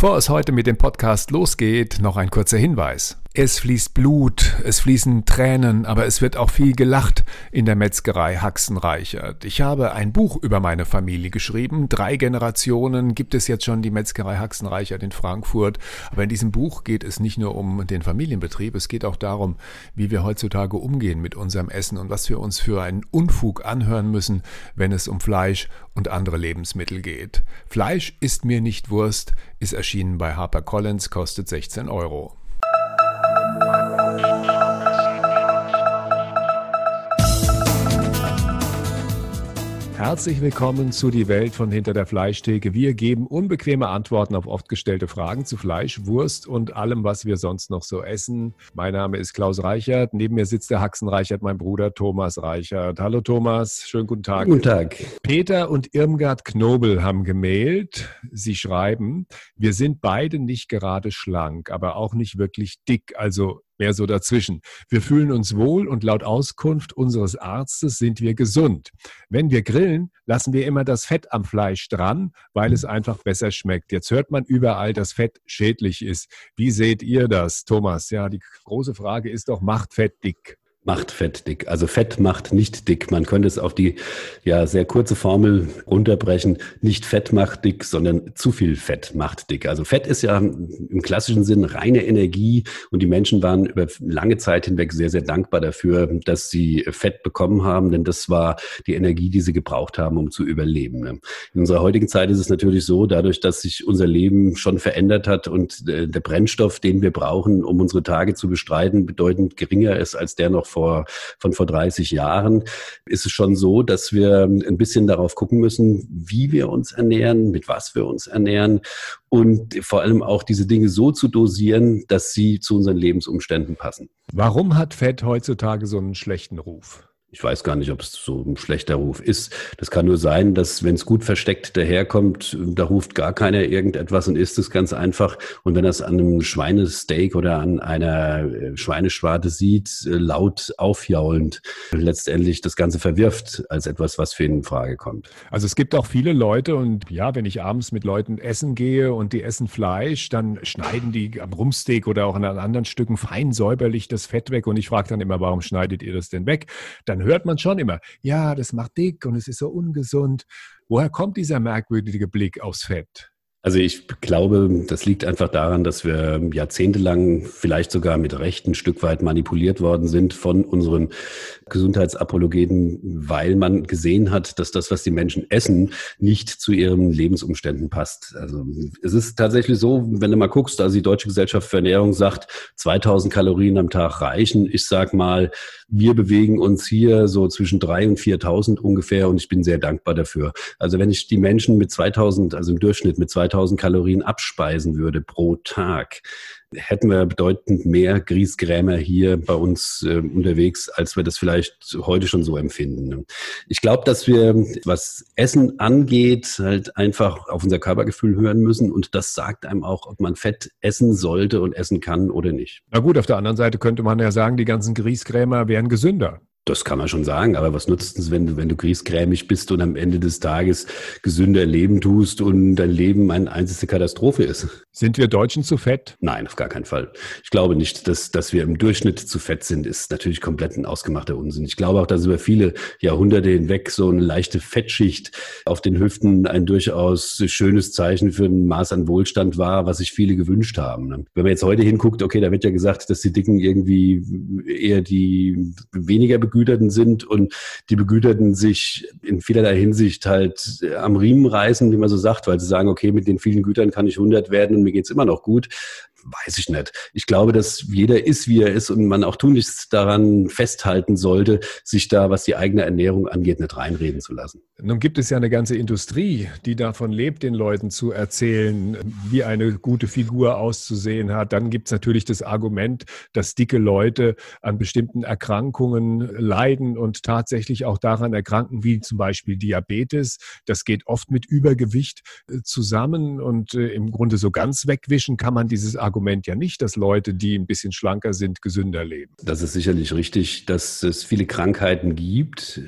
Bevor es heute mit dem Podcast losgeht, noch ein kurzer Hinweis. Es fließt Blut, es fließen Tränen, aber es wird auch viel gelacht in der Metzgerei Haxenreichert. Ich habe ein Buch über meine Familie geschrieben. Drei Generationen gibt es jetzt schon die Metzgerei Haxenreichert in Frankfurt. Aber in diesem Buch geht es nicht nur um den Familienbetrieb, es geht auch darum, wie wir heutzutage umgehen mit unserem Essen und was wir uns für einen Unfug anhören müssen, wenn es um Fleisch und andere Lebensmittel geht. Fleisch ist mir nicht Wurst, ist erschienen bei HarperCollins, kostet 16 Euro. Herzlich willkommen zu Die Welt von Hinter der Fleischtheke. Wir geben unbequeme Antworten auf oft gestellte Fragen zu Fleisch, Wurst und allem, was wir sonst noch so essen. Mein Name ist Klaus Reichert. Neben mir sitzt der Haxen Reichert, mein Bruder Thomas Reichert. Hallo Thomas, schönen guten Tag. Guten Tag. Peter und Irmgard Knobel haben gemailt. Sie schreiben, wir sind beide nicht gerade schlank, aber auch nicht wirklich dick. Also mehr so dazwischen. Wir fühlen uns wohl und laut Auskunft unseres Arztes sind wir gesund. Wenn wir grillen, lassen wir immer das Fett am Fleisch dran, weil es einfach besser schmeckt. Jetzt hört man überall, dass Fett schädlich ist. Wie seht ihr das, Thomas? Ja, die große Frage ist doch, macht Fett dick? Macht Fett dick. Also Fett macht nicht dick. Man könnte es auf die ja sehr kurze Formel runterbrechen. Nicht Fett macht dick, sondern zu viel Fett macht dick. Also Fett ist ja im klassischen Sinn reine Energie und die Menschen waren über lange Zeit hinweg sehr, sehr dankbar dafür, dass sie Fett bekommen haben, denn das war die Energie, die sie gebraucht haben, um zu überleben. In unserer heutigen Zeit ist es natürlich so, dadurch, dass sich unser Leben schon verändert hat und äh, der Brennstoff, den wir brauchen, um unsere Tage zu bestreiten, bedeutend geringer ist als der noch vor, von vor 30 Jahren, ist es schon so, dass wir ein bisschen darauf gucken müssen, wie wir uns ernähren, mit was wir uns ernähren und vor allem auch diese Dinge so zu dosieren, dass sie zu unseren Lebensumständen passen. Warum hat Fett heutzutage so einen schlechten Ruf? Ich weiß gar nicht, ob es so ein schlechter Ruf ist. Das kann nur sein, dass wenn es gut versteckt daherkommt, da ruft gar keiner irgendetwas und isst es ganz einfach. Und wenn er es an einem Schweinesteak oder an einer äh, Schweineschwarte sieht, äh, laut aufjaulend, letztendlich das Ganze verwirft als etwas, was für ihn in Frage kommt. Also es gibt auch viele Leute und ja, wenn ich abends mit Leuten essen gehe und die essen Fleisch, dann schneiden die am Rumsteak oder auch an anderen Stücken fein säuberlich das Fett weg und ich frage dann immer, warum schneidet ihr das denn weg? Dann dann hört man schon immer, ja, das macht dick und es ist so ungesund. Woher kommt dieser merkwürdige Blick aufs Fett? Also ich glaube, das liegt einfach daran, dass wir jahrzehntelang vielleicht sogar mit Recht ein Stück weit manipuliert worden sind von unseren Gesundheitsapologeten, weil man gesehen hat, dass das, was die Menschen essen, nicht zu ihren Lebensumständen passt. Also es ist tatsächlich so, wenn du mal guckst, also die Deutsche Gesellschaft für Ernährung sagt, 2000 Kalorien am Tag reichen. Ich sag mal, wir bewegen uns hier so zwischen 3 und 4000 ungefähr und ich bin sehr dankbar dafür. Also wenn ich die Menschen mit 2000, also im Durchschnitt mit 2000 2000 Kalorien abspeisen würde pro Tag, hätten wir bedeutend mehr Griesgrämer hier bei uns äh, unterwegs, als wir das vielleicht heute schon so empfinden. Ich glaube, dass wir, was Essen angeht, halt einfach auf unser Körpergefühl hören müssen und das sagt einem auch, ob man Fett essen sollte und essen kann oder nicht. Na gut, auf der anderen Seite könnte man ja sagen, die ganzen Griesgrämer wären gesünder. Das kann man schon sagen, aber was nutzt es, wenn du, wenn du griesgrämig bist und am Ende des Tages gesünder leben tust und dein Leben eine einzige Katastrophe ist? Sind wir Deutschen zu fett? Nein, auf gar keinen Fall. Ich glaube nicht, dass, dass wir im Durchschnitt zu fett sind, ist natürlich komplett ein ausgemachter Unsinn. Ich glaube auch, dass über viele Jahrhunderte hinweg so eine leichte Fettschicht auf den Hüften ein durchaus schönes Zeichen für ein Maß an Wohlstand war, was sich viele gewünscht haben. Ne? Wenn man jetzt heute hinguckt, okay, da wird ja gesagt, dass die Dicken irgendwie eher die weniger Begüterten sind und die Begüterten sich in vielerlei Hinsicht halt am Riemen reißen, wie man so sagt, weil sie sagen, okay, mit den vielen Gütern kann ich 100 werden und mir geht's immer noch gut weiß ich nicht. Ich glaube, dass jeder ist, wie er ist und man auch tunlichst daran festhalten sollte, sich da, was die eigene Ernährung angeht, nicht reinreden zu lassen. Nun gibt es ja eine ganze Industrie, die davon lebt, den Leuten zu erzählen, wie eine gute Figur auszusehen hat. Dann gibt es natürlich das Argument, dass dicke Leute an bestimmten Erkrankungen leiden und tatsächlich auch daran erkranken, wie zum Beispiel Diabetes. Das geht oft mit Übergewicht äh, zusammen und äh, im Grunde so ganz wegwischen kann man dieses Argument Argument ja nicht, dass Leute, die ein bisschen schlanker sind, gesünder leben. Das ist sicherlich richtig, dass es viele Krankheiten gibt.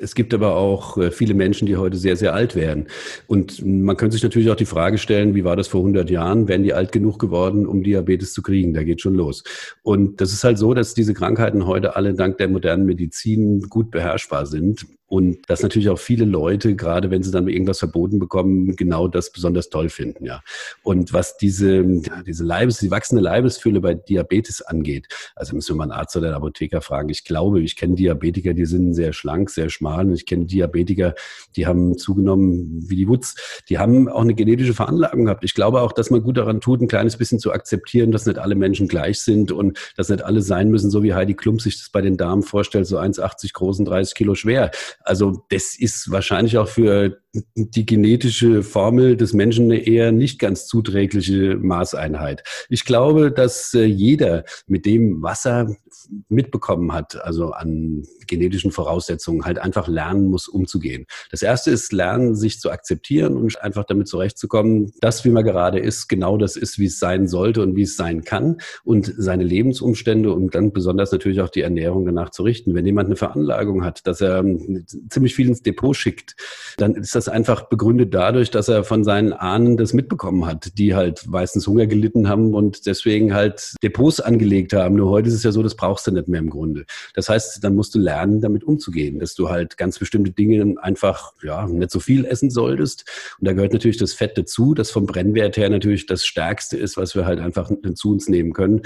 Es gibt aber auch äh, viele Menschen, die heute sehr, sehr alt werden. Und man könnte sich natürlich auch die Frage stellen, wie war das vor 100 Jahren? Wären die alt genug geworden, um Diabetes zu kriegen? Da geht schon los. Und das ist halt so, dass diese Krankheiten heute alle dank der modernen Medizin gut beherrschbar sind. Und dass natürlich auch viele Leute, gerade wenn sie dann irgendwas verboten bekommen, genau das besonders toll finden, ja. Und was diese, diese Leibes, die wachsende Leibesfülle bei Diabetes angeht, also müssen wir mal einen Arzt oder einen Apotheker fragen. Ich glaube, ich kenne Diabetiker, die sind sehr schlank, sehr schmal. Und ich kenne Diabetiker, die haben zugenommen wie die Wutz. Die haben auch eine genetische Veranlagung gehabt. Ich glaube auch, dass man gut daran tut, ein kleines bisschen zu akzeptieren, dass nicht alle Menschen gleich sind und dass nicht alle sein müssen, so wie Heidi Klum sich das bei den Damen vorstellt, so 1,80 groß und 30 Kilo schwer. Also das ist wahrscheinlich auch für die genetische Formel des Menschen eine eher nicht ganz zuträgliche Maßeinheit. Ich glaube, dass äh, jeder mit dem, was er mitbekommen hat, also an genetischen Voraussetzungen, halt einfach lernen muss, umzugehen. Das erste ist lernen, sich zu akzeptieren und einfach damit zurechtzukommen, dass, wie man gerade ist, genau das ist, wie es sein sollte und wie es sein kann und seine Lebensumstände und dann besonders natürlich auch die Ernährung danach zu richten. Wenn jemand eine Veranlagung hat, dass er ähm, ziemlich viel ins Depot schickt, dann ist das einfach begründet dadurch, dass er von seinen Ahnen das mitbekommen hat, die halt meistens Hunger gelitten haben und deswegen halt Depots angelegt haben. Nur heute ist es ja so, das brauchst du nicht mehr im Grunde. Das heißt, dann musst du lernen, damit umzugehen, dass du halt ganz bestimmte Dinge einfach, ja, nicht so viel essen solltest. Und da gehört natürlich das Fett dazu, das vom Brennwert her natürlich das Stärkste ist, was wir halt einfach zu uns nehmen können.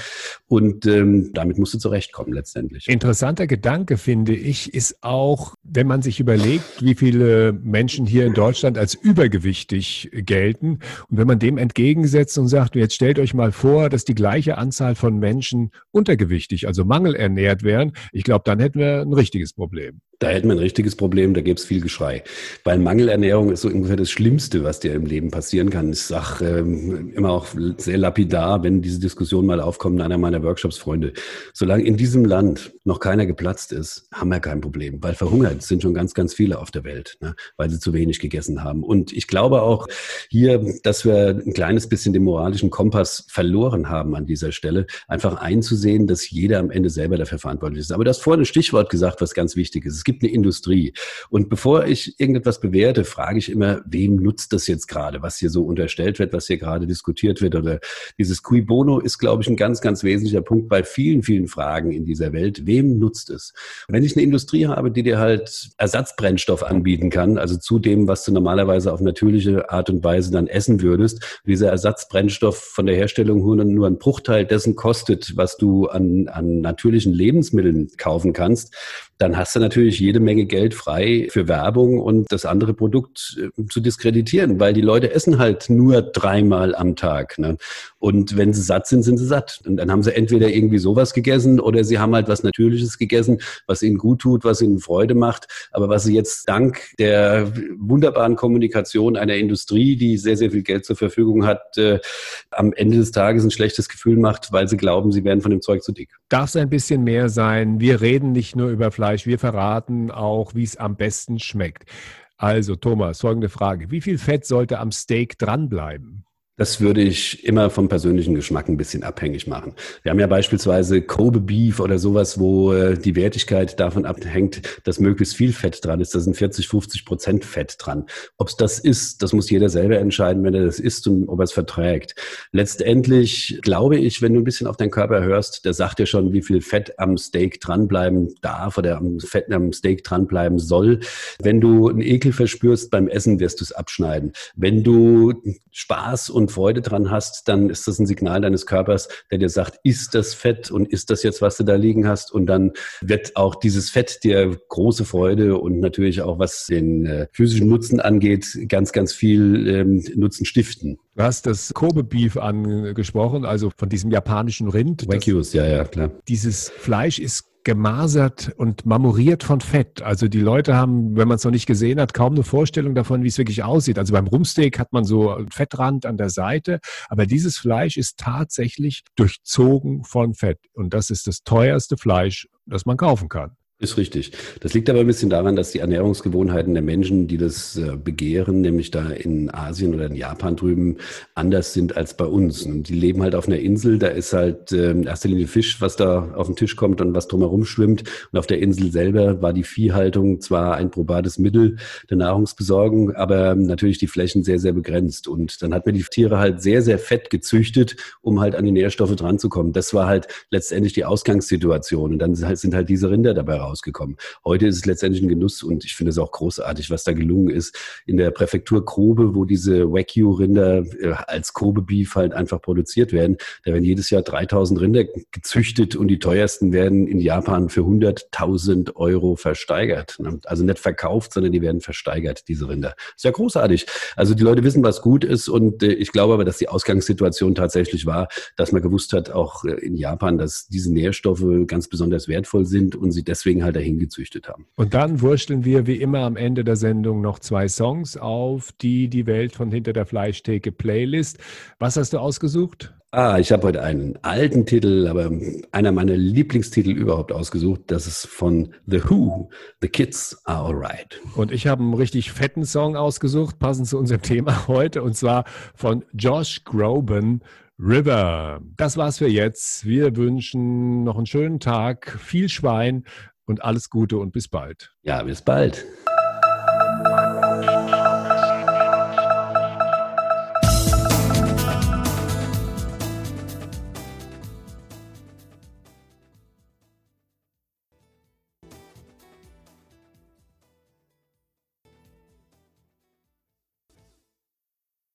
Und ähm, damit musst du zurechtkommen letztendlich. Interessanter Gedanke, finde ich, ist auch, wenn man sich überlegt, wie viele Menschen hier in Deutschland als übergewichtig gelten. Und wenn man dem entgegensetzt und sagt, jetzt stellt euch mal vor, dass die gleiche Anzahl von Menschen untergewichtig, also mangelernährt wären, ich glaube, dann hätten wir ein richtiges Problem. Da hätten wir ein richtiges Problem, da gäbe es viel Geschrei. Weil Mangelernährung ist so ungefähr das Schlimmste, was dir im Leben passieren kann. Ich sage ähm, immer auch sehr lapidar, wenn diese Diskussion mal aufkommt, einer meiner Workshops-Freunde. Solange in diesem Land noch keiner geplatzt ist, haben wir kein Problem. Weil verhungert sind schon ganz, ganz viele auf der Welt, ne? weil sie zu wenig gegessen haben. Und ich glaube auch hier, dass wir ein kleines bisschen den moralischen Kompass verloren haben an dieser Stelle, einfach einzusehen, dass jeder am Ende selber dafür verantwortlich ist. Aber du hast vorhin ein Stichwort gesagt, was ganz wichtig ist. Gibt eine Industrie. Und bevor ich irgendetwas bewerte, frage ich immer, wem nutzt das jetzt gerade, was hier so unterstellt wird, was hier gerade diskutiert wird. Oder dieses Cui Bono ist, glaube ich, ein ganz, ganz wesentlicher Punkt bei vielen, vielen Fragen in dieser Welt. Wem nutzt es? Wenn ich eine Industrie habe, die dir halt Ersatzbrennstoff anbieten kann, also zu dem, was du normalerweise auf natürliche Art und Weise dann essen würdest, dieser Ersatzbrennstoff von der Herstellung nur ein Bruchteil dessen kostet, was du an, an natürlichen Lebensmitteln kaufen kannst, dann hast du natürlich jede Menge Geld frei für Werbung und das andere Produkt äh, zu diskreditieren, weil die Leute essen halt nur dreimal am Tag. Ne? Und wenn sie satt sind, sind sie satt. Und dann haben sie entweder irgendwie sowas gegessen oder sie haben halt was Natürliches gegessen, was ihnen gut tut, was ihnen Freude macht, aber was sie jetzt dank der wunderbaren Kommunikation einer Industrie, die sehr, sehr viel Geld zur Verfügung hat, äh, am Ende des Tages ein schlechtes Gefühl macht, weil sie glauben, sie werden von dem Zeug zu dick. Darf es ein bisschen mehr sein? Wir reden nicht nur über Fleisch Fleisch. Wir verraten auch, wie es am besten schmeckt. Also, Thomas, folgende Frage. Wie viel Fett sollte am Steak dranbleiben? Das würde ich immer vom persönlichen Geschmack ein bisschen abhängig machen. Wir haben ja beispielsweise Kobe Beef oder sowas, wo äh, die Wertigkeit davon abhängt, dass möglichst viel Fett dran ist. Da sind 40, 50 Prozent Fett dran. Ob es das ist, das muss jeder selber entscheiden, wenn er das isst und ob er es verträgt. Letztendlich glaube ich, wenn du ein bisschen auf deinen Körper hörst, der sagt ja schon, wie viel Fett am Steak dranbleiben darf oder am Fett am Steak dranbleiben soll. Wenn du einen Ekel verspürst beim Essen, wirst du es abschneiden. Wenn du Spaß und und Freude dran hast, dann ist das ein Signal deines Körpers, der dir sagt, ist das Fett und ist das jetzt, was du da liegen hast? Und dann wird auch dieses Fett dir große Freude und natürlich auch, was den äh, physischen Nutzen angeht, ganz, ganz viel ähm, Nutzen stiften. Du hast das Kobe Beef angesprochen, also von diesem japanischen Rind. Wagyus, ja, ja, klar. Dieses Fleisch ist gemasert und marmoriert von Fett. Also die Leute haben, wenn man es noch nicht gesehen hat, kaum eine Vorstellung davon, wie es wirklich aussieht. Also beim Rumsteak hat man so einen Fettrand an der Seite, aber dieses Fleisch ist tatsächlich durchzogen von Fett. Und das ist das teuerste Fleisch, das man kaufen kann. Ist richtig. Das liegt aber ein bisschen daran, dass die Ernährungsgewohnheiten der Menschen, die das äh, begehren, nämlich da in Asien oder in Japan drüben, anders sind als bei uns. Und die leben halt auf einer Insel, da ist halt äh, in erster Linie Fisch, was da auf den Tisch kommt und was drumherum schwimmt. Und auf der Insel selber war die Viehhaltung zwar ein probates Mittel der Nahrungsbesorgung, aber natürlich die Flächen sehr, sehr begrenzt. Und dann hat man die Tiere halt sehr, sehr fett gezüchtet, um halt an die Nährstoffe dranzukommen. Das war halt letztendlich die Ausgangssituation. Und dann sind halt diese Rinder dabei raus rausgekommen. Heute ist es letztendlich ein Genuss und ich finde es auch großartig, was da gelungen ist. In der Präfektur Grobe, wo diese Wagyu-Rinder äh, als Kobe-Beef halt einfach produziert werden, da werden jedes Jahr 3000 Rinder gezüchtet und die teuersten werden in Japan für 100.000 Euro versteigert. Ne? Also nicht verkauft, sondern die werden versteigert, diese Rinder. Ist ja großartig. Also die Leute wissen, was gut ist und äh, ich glaube aber, dass die Ausgangssituation tatsächlich war, dass man gewusst hat, auch äh, in Japan, dass diese Nährstoffe ganz besonders wertvoll sind und sie deswegen halt dahin gezüchtet haben. Und dann wursteln wir wie immer am Ende der Sendung noch zwei Songs auf die Die Welt von Hinter der Fleischtheke Playlist. Was hast du ausgesucht? Ah, ich habe heute einen alten Titel, aber einer meiner Lieblingstitel überhaupt ausgesucht. Das ist von The Who, The Kids Are Alright. Und ich habe einen richtig fetten Song ausgesucht, passend zu unserem Thema heute, und zwar von Josh Groban, River. Das war's für jetzt. Wir wünschen noch einen schönen Tag, viel Schwein und alles Gute und bis bald. Ja, bis bald.